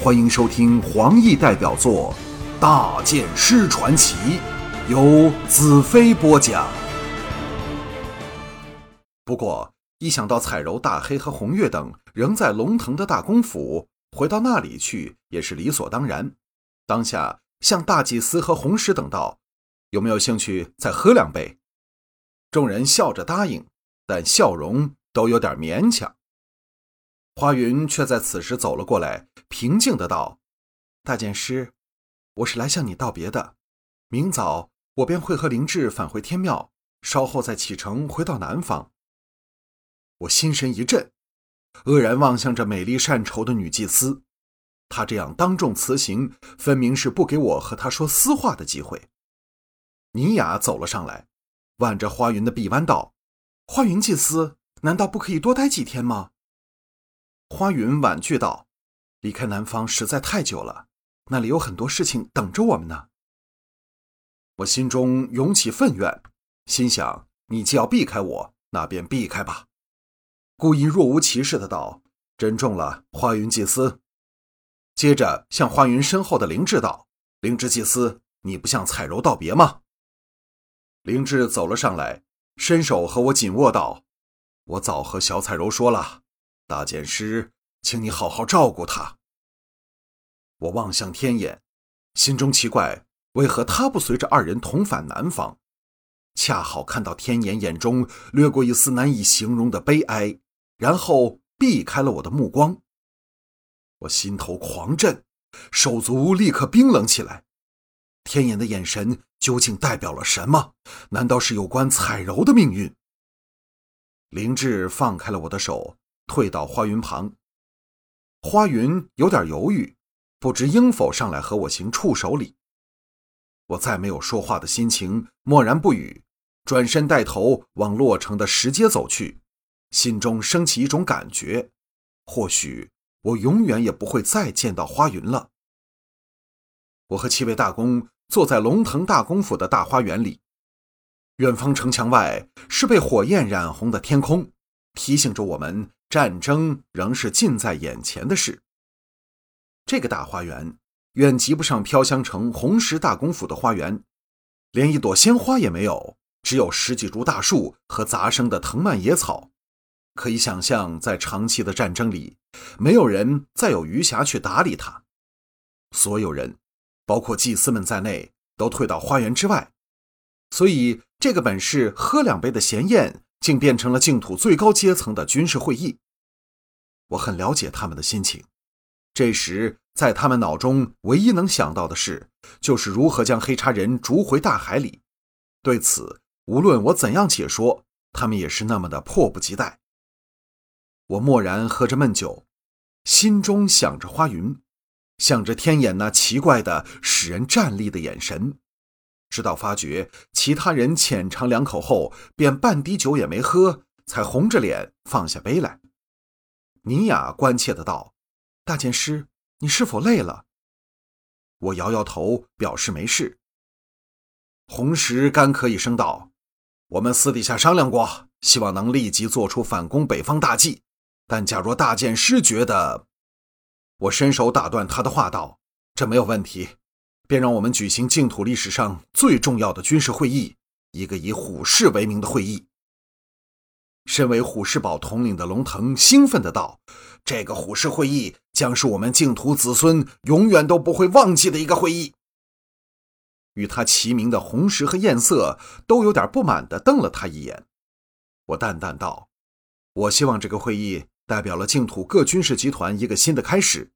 欢迎收听黄奕代表作《大剑师传奇》，由子飞播讲。不过，一想到彩柔、大黑和红月等仍在龙腾的大公府，回到那里去也是理所当然。当下向大祭司和红石等道：“有没有兴趣再喝两杯？”众人笑着答应，但笑容都有点勉强。花云却在此时走了过来，平静的道：“大剑师，我是来向你道别的。明早我便会和灵智返回天庙，稍后再启程回到南方。”我心神一震，愕然望向这美丽善愁的女祭司。她这样当众辞行，分明是不给我和她说私话的机会。尼雅走了上来，挽着花云的臂弯道：“花云祭司，难道不可以多待几天吗？”花云婉拒道：“离开南方实在太久了，那里有很多事情等着我们呢。”我心中涌起愤怨，心想：“你既要避开我，那便避开吧。”故意若无其事的道：“珍重了，花云祭司。”接着向花云身后的灵智道：“灵智祭司，你不向彩柔道别吗？”灵智走了上来，伸手和我紧握道：“我早和小彩柔说了。”大剑师，请你好好照顾他。我望向天眼，心中奇怪，为何他不随着二人同返南方？恰好看到天眼眼中掠过一丝难以形容的悲哀，然后避开了我的目光。我心头狂震，手足立刻冰冷起来。天眼的眼神究竟代表了什么？难道是有关彩柔的命运？灵智放开了我的手。退到花云旁，花云有点犹豫，不知应否上来和我行触手礼。我再没有说话的心情，默然不语，转身带头往洛城的石阶走去，心中升起一种感觉：或许我永远也不会再见到花云了。我和七位大公坐在龙腾大公府的大花园里，远方城墙外是被火焰染红的天空，提醒着我们。战争仍是近在眼前的事。这个大花园远及不上飘香城红石大公府的花园，连一朵鲜花也没有，只有十几株大树和杂生的藤蔓野草。可以想象，在长期的战争里，没有人再有余暇去打理它。所有人，包括祭司们在内，都退到花园之外。所以，这个本是喝两杯的闲宴。竟变成了净土最高阶层的军事会议。我很了解他们的心情。这时，在他们脑中唯一能想到的事，就是如何将黑叉人逐回大海里。对此，无论我怎样解说，他们也是那么的迫不及待。我默然喝着闷酒，心中想着花云，想着天眼那奇怪的、使人战栗的眼神。直到发觉其他人浅尝两口后，便半滴酒也没喝，才红着脸放下杯来。尼雅关切的道：“大剑师，你是否累了？”我摇摇头，表示没事。红石干咳一声道：“我们私底下商量过，希望能立即做出反攻北方大计。但假若大剑师觉得……”我伸手打断他的话道：“这没有问题。”便让我们举行净土历史上最重要的军事会议，一个以虎视为名的会议。身为虎视堡统领的龙腾兴奋的道：“这个虎视会议将是我们净土子孙永远都不会忘记的一个会议。”与他齐名的红石和艳色都有点不满的瞪了他一眼。我淡淡道：“我希望这个会议代表了净土各军事集团一个新的开始。”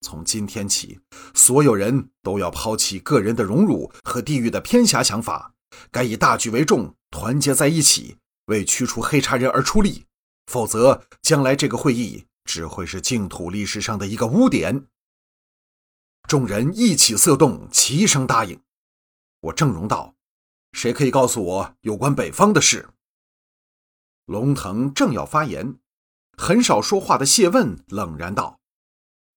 从今天起，所有人都要抛弃个人的荣辱和地域的偏狭想法，该以大局为重，团结在一起，为驱除黑茶人而出力。否则，将来这个会议只会是净土历史上的一个污点。众人一起色动，齐声答应。我正容道：“谁可以告诉我有关北方的事？”龙腾正要发言，很少说话的谢问冷然道。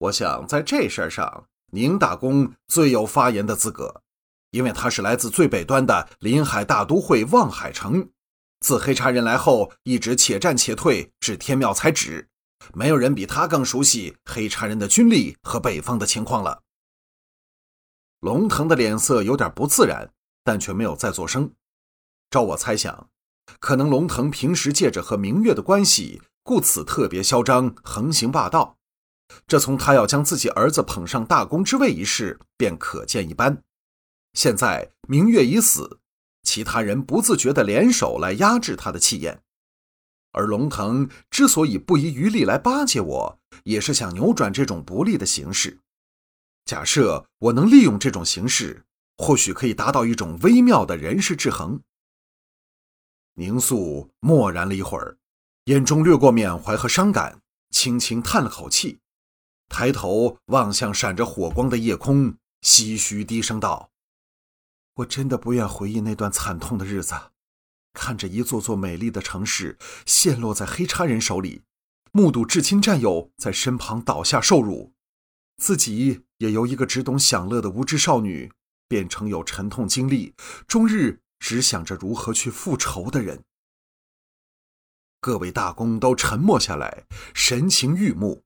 我想在这事儿上，宁大公最有发言的资格，因为他是来自最北端的临海大都会望海城。自黑茶人来后，一直且战且退，至天庙才止，没有人比他更熟悉黑茶人的军力和北方的情况了。龙腾的脸色有点不自然，但却没有再作声。照我猜想，可能龙腾平时借着和明月的关系，故此特别嚣张、横行霸道。这从他要将自己儿子捧上大公之位一事便可见一斑。现在明月已死，其他人不自觉地联手来压制他的气焰。而龙腾之所以不遗余力来巴结我，也是想扭转这种不利的形势。假设我能利用这种形势，或许可以达到一种微妙的人事制衡。宁肃默然了一会儿，眼中掠过缅怀和伤感，轻轻叹了口气，抬头望向闪着火光的夜空，唏嘘低声道：“我真的不愿回忆那段惨痛的日子。”看着一座座美丽的城市陷落在黑叉人手里，目睹至亲战友在身旁倒下受辱，自己也由一个只懂享乐的无知少女，变成有沉痛经历、终日只想着如何去复仇的人。各位大公都沉默下来，神情郁目。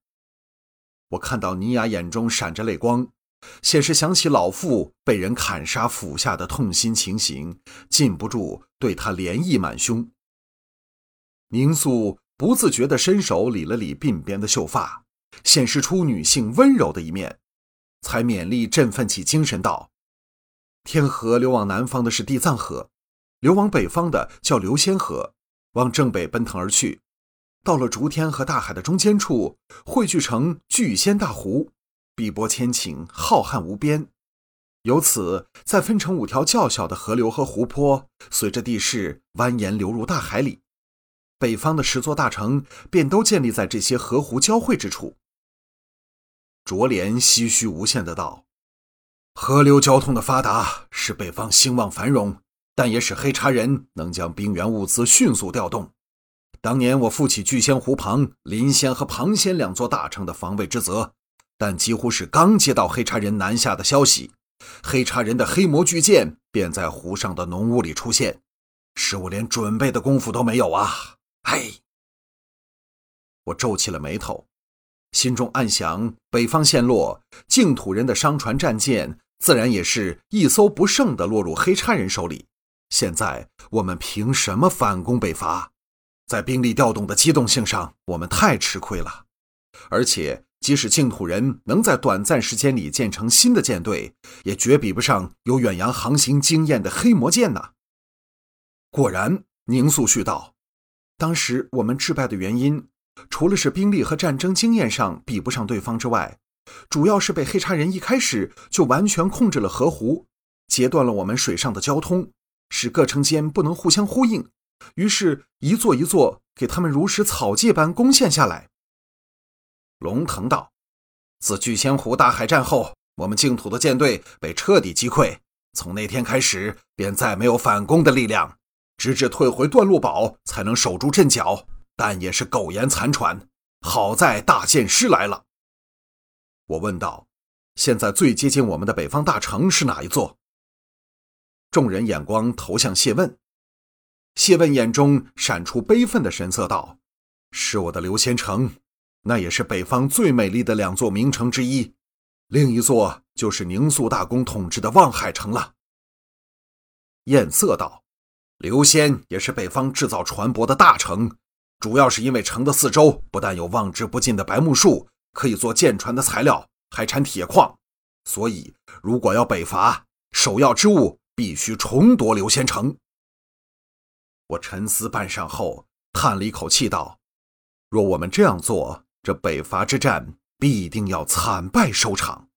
我看到尼雅眼中闪着泪光。显是想起老父被人砍杀斧下的痛心情形，禁不住对他怜意满胸。宁肃不自觉地伸手理了理鬓边的秀发，显示出女性温柔的一面，才勉力振奋起精神道：“天河流往南方的是地藏河，流往北方的叫流仙河，往正北奔腾而去，到了竹天和大海的中间处，汇聚成巨仙大湖。”碧波千顷，浩瀚无边，由此再分成五条较小的河流和湖泊，随着地势蜿蜒流入大海里。北方的十座大城便都建立在这些河湖交汇之处。卓莲唏嘘无限的道：“河流交通的发达，使北方兴旺繁荣，但也使黑茶人能将兵源物资迅速调动。当年我负起巨仙湖旁临仙和庞仙两座大城的防卫之责。”但几乎是刚接到黑茶人南下的消息，黑茶人的黑魔巨剑便在湖上的浓雾里出现，使我连准备的功夫都没有啊！嘿，我皱起了眉头，心中暗想：北方陷落，净土人的商船战舰自然也是一艘不剩的落入黑叉人手里。现在我们凭什么反攻北伐？在兵力调动的机动性上，我们太吃亏了，而且。即使净土人能在短暂时间里建成新的舰队，也绝比不上有远洋航行经验的黑魔舰呐。果然，宁肃续道：“当时我们致败的原因，除了是兵力和战争经验上比不上对方之外，主要是被黑叉人一开始就完全控制了河湖，截断了我们水上的交通，使各城间不能互相呼应，于是，一座一座给他们如实草芥般攻陷下来。”龙腾道：“自聚仙湖大海战后，我们净土的舰队被彻底击溃。从那天开始，便再没有反攻的力量，直至退回段路堡，才能守住阵脚。但也是苟延残喘。好在大剑师来了。”我问道：“现在最接近我们的北方大城是哪一座？”众人眼光投向谢问，谢问眼中闪出悲愤的神色，道：“是我的刘仙城。”那也是北方最美丽的两座名城之一，另一座就是宁肃大公统治的望海城了。艳色道：“刘仙也是北方制造船舶的大城，主要是因为城的四周不但有望之不尽的白木树，可以做舰船的材料，还产铁矿，所以如果要北伐，首要之物必须重夺刘仙城。”我沉思半晌后，叹了一口气道：“若我们这样做，”这北伐之战必定要惨败收场。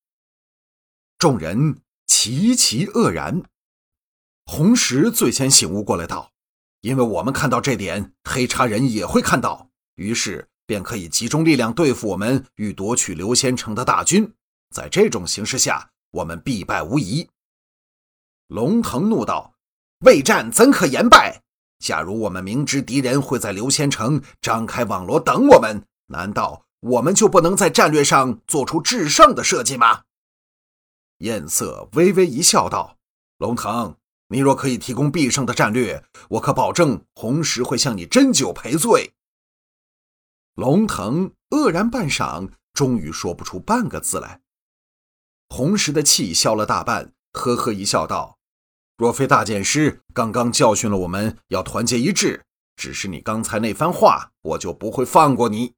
众人齐齐愕然。红石最先醒悟过来，道：“因为我们看到这点，黑茶人也会看到，于是便可以集中力量对付我们与夺取刘仙城的大军。在这种形势下，我们必败无疑。”龙腾怒道：“未战怎可言败？假如我们明知敌人会在刘仙城张开网罗等我们。”难道我们就不能在战略上做出制胜的设计吗？艳色微微一笑，道：“龙腾，你若可以提供必胜的战略，我可保证红石会向你斟酒赔罪。”龙腾愕然半晌，终于说不出半个字来。红石的气消了大半，呵呵一笑，道：“若非大剑师刚刚教训了我们要团结一致，只是你刚才那番话，我就不会放过你。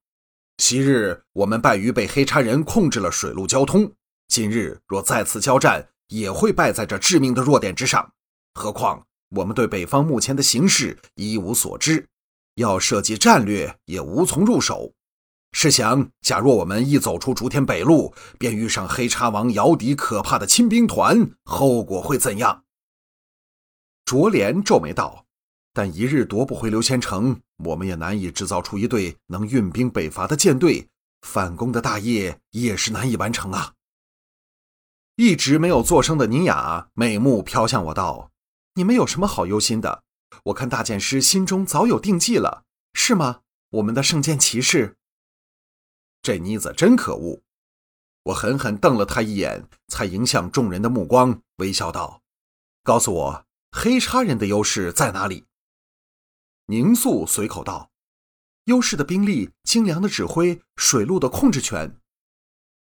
昔日我们败于被黑叉人控制了水陆交通，今日若再次交战，也会败在这致命的弱点之上。何况我们对北方目前的形势一无所知，要设计战略也无从入手。试想，假若我们一走出竹田北路，便遇上黑叉王姚笛可怕的亲兵团，后果会怎样？卓莲皱眉道。但一日夺不回刘千城，我们也难以制造出一队能运兵北伐的舰队，反攻的大业也是难以完成啊！一直没有作声的尼雅美目飘向我道：“你们有什么好忧心的？我看大剑师心中早有定计了，是吗？我们的圣剑骑士。”这妮子真可恶！我狠狠瞪了他一眼，才迎向众人的目光，微笑道：“告诉我，黑叉人的优势在哪里？”宁肃随口道：“优势的兵力、精良的指挥、水陆的控制权。”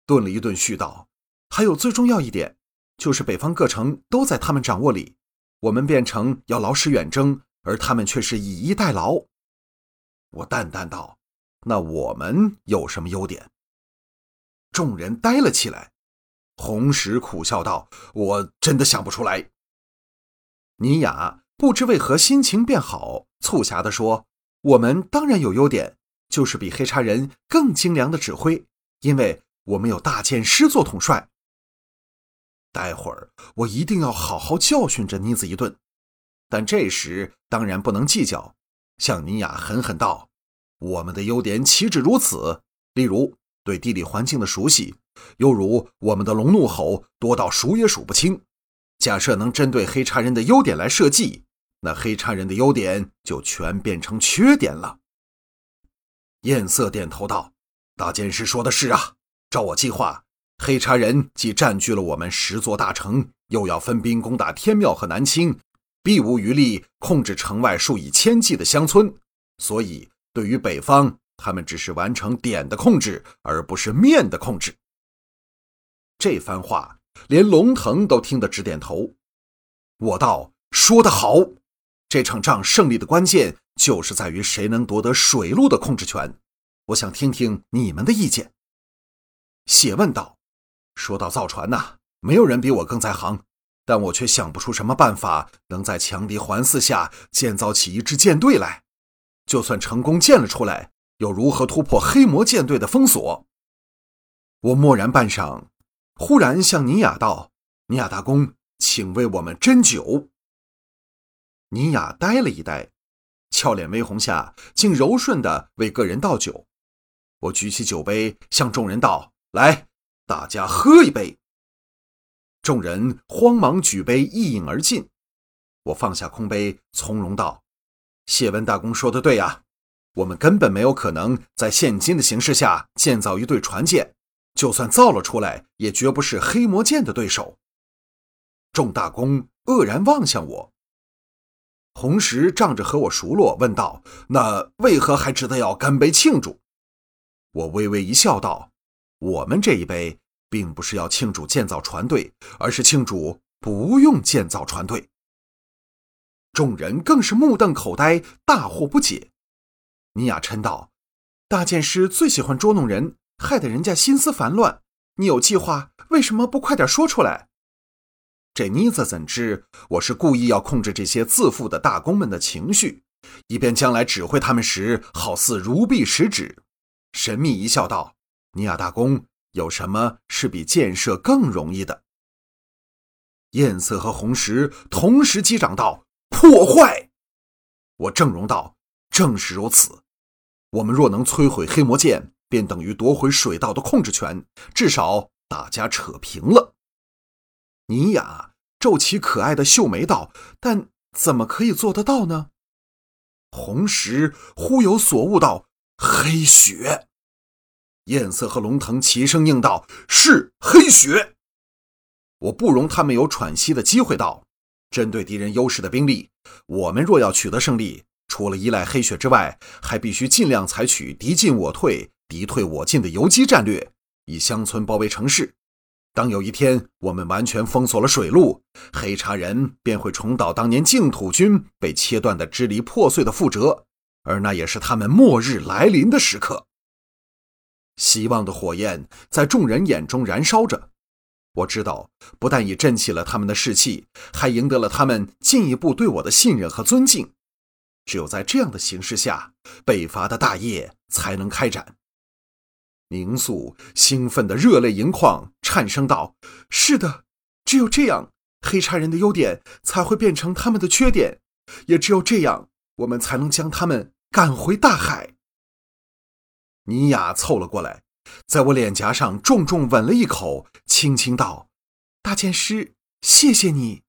顿了一顿，续道：“还有最重要一点，就是北方各城都在他们掌握里。我们变成要劳师远征，而他们却是以逸待劳。”我淡淡道：“那我们有什么优点？”众人呆了起来。红石苦笑道：“我真的想不出来。”尼雅。不知为何心情变好，促狭地说：“我们当然有优点，就是比黑茶人更精良的指挥，因为我们有大剑师做统帅。待会儿我一定要好好教训这妮子一顿。但这时当然不能计较，向尼雅狠狠道：我们的优点岂止如此？例如对地理环境的熟悉，犹如我们的龙怒吼多到数也数不清。假设能针对黑叉人的优点来设计。”那黑叉人的优点就全变成缺点了。艳色点头道：“大剑师说的是啊，照我计划，黑叉人既占据了我们十座大城，又要分兵攻打天庙和南清，必无余力控制城外数以千计的乡村。所以，对于北方，他们只是完成点的控制，而不是面的控制。”这番话，连龙腾都听得直点头。我道：“说得好。”这场仗胜利的关键就是在于谁能夺得水路的控制权。我想听听你们的意见。谢问道：“说到造船呐，没有人比我更在行，但我却想不出什么办法能在强敌环伺下建造起一支舰队来。就算成功建了出来，又如何突破黑魔舰队的封锁？”我默然半晌，忽然向尼雅道：“尼雅大公，请为我们斟酒。”尼雅呆了一呆，俏脸微红下，竟柔顺地为个人倒酒。我举起酒杯，向众人道：“来，大家喝一杯。”众人慌忙举杯一饮而尽。我放下空杯，从容道：“谢文大公说的对啊，我们根本没有可能在现今的形势下建造一对船舰，就算造了出来，也绝不是黑魔剑的对手。”众大公愕然望向我。红石仗着和我熟络，问道：“那为何还值得要干杯庆祝？”我微微一笑，道：“我们这一杯，并不是要庆祝建造船队，而是庆祝不用建造船队。”众人更是目瞪口呆，大惑不解。尼雅嗔道：“大剑师最喜欢捉弄人，害得人家心思烦乱。你有计划，为什么不快点说出来？”这妮子怎知我是故意要控制这些自负的大公们的情绪，以便将来指挥他们时好似如臂使指。神秘一笑，道：“尼亚大公，有什么是比建设更容易的？”艳色和红石同时击掌道：“破坏！”我正容道：“正是如此。我们若能摧毁黑魔剑，便等于夺回水道的控制权，至少大家扯平了。”尼雅皱起可爱的秀眉道：“但怎么可以做得到呢？”红石忽有所悟道：“黑雪。”艳色和龙腾齐声应道：“是黑雪。”我不容他们有喘息的机会道：“针对敌人优势的兵力，我们若要取得胜利，除了依赖黑雪之外，还必须尽量采取敌进我退、敌退我进的游击战略，以乡村包围城市。当有一天我们完全封锁了水路，黑茶人便会重蹈当年净土军被切断的支离破碎的覆辙，而那也是他们末日来临的时刻。希望的火焰在众人眼中燃烧着，我知道，不但已振起了他们的士气，还赢得了他们进一步对我的信任和尊敬。只有在这样的形势下，北伐的大业才能开展。宁肃兴奋的热泪盈眶，颤声道：“是的，只有这样，黑茶人的优点才会变成他们的缺点，也只有这样，我们才能将他们赶回大海。”尼雅凑了过来，在我脸颊上重重吻了一口，轻轻道：“大剑师，谢谢你。”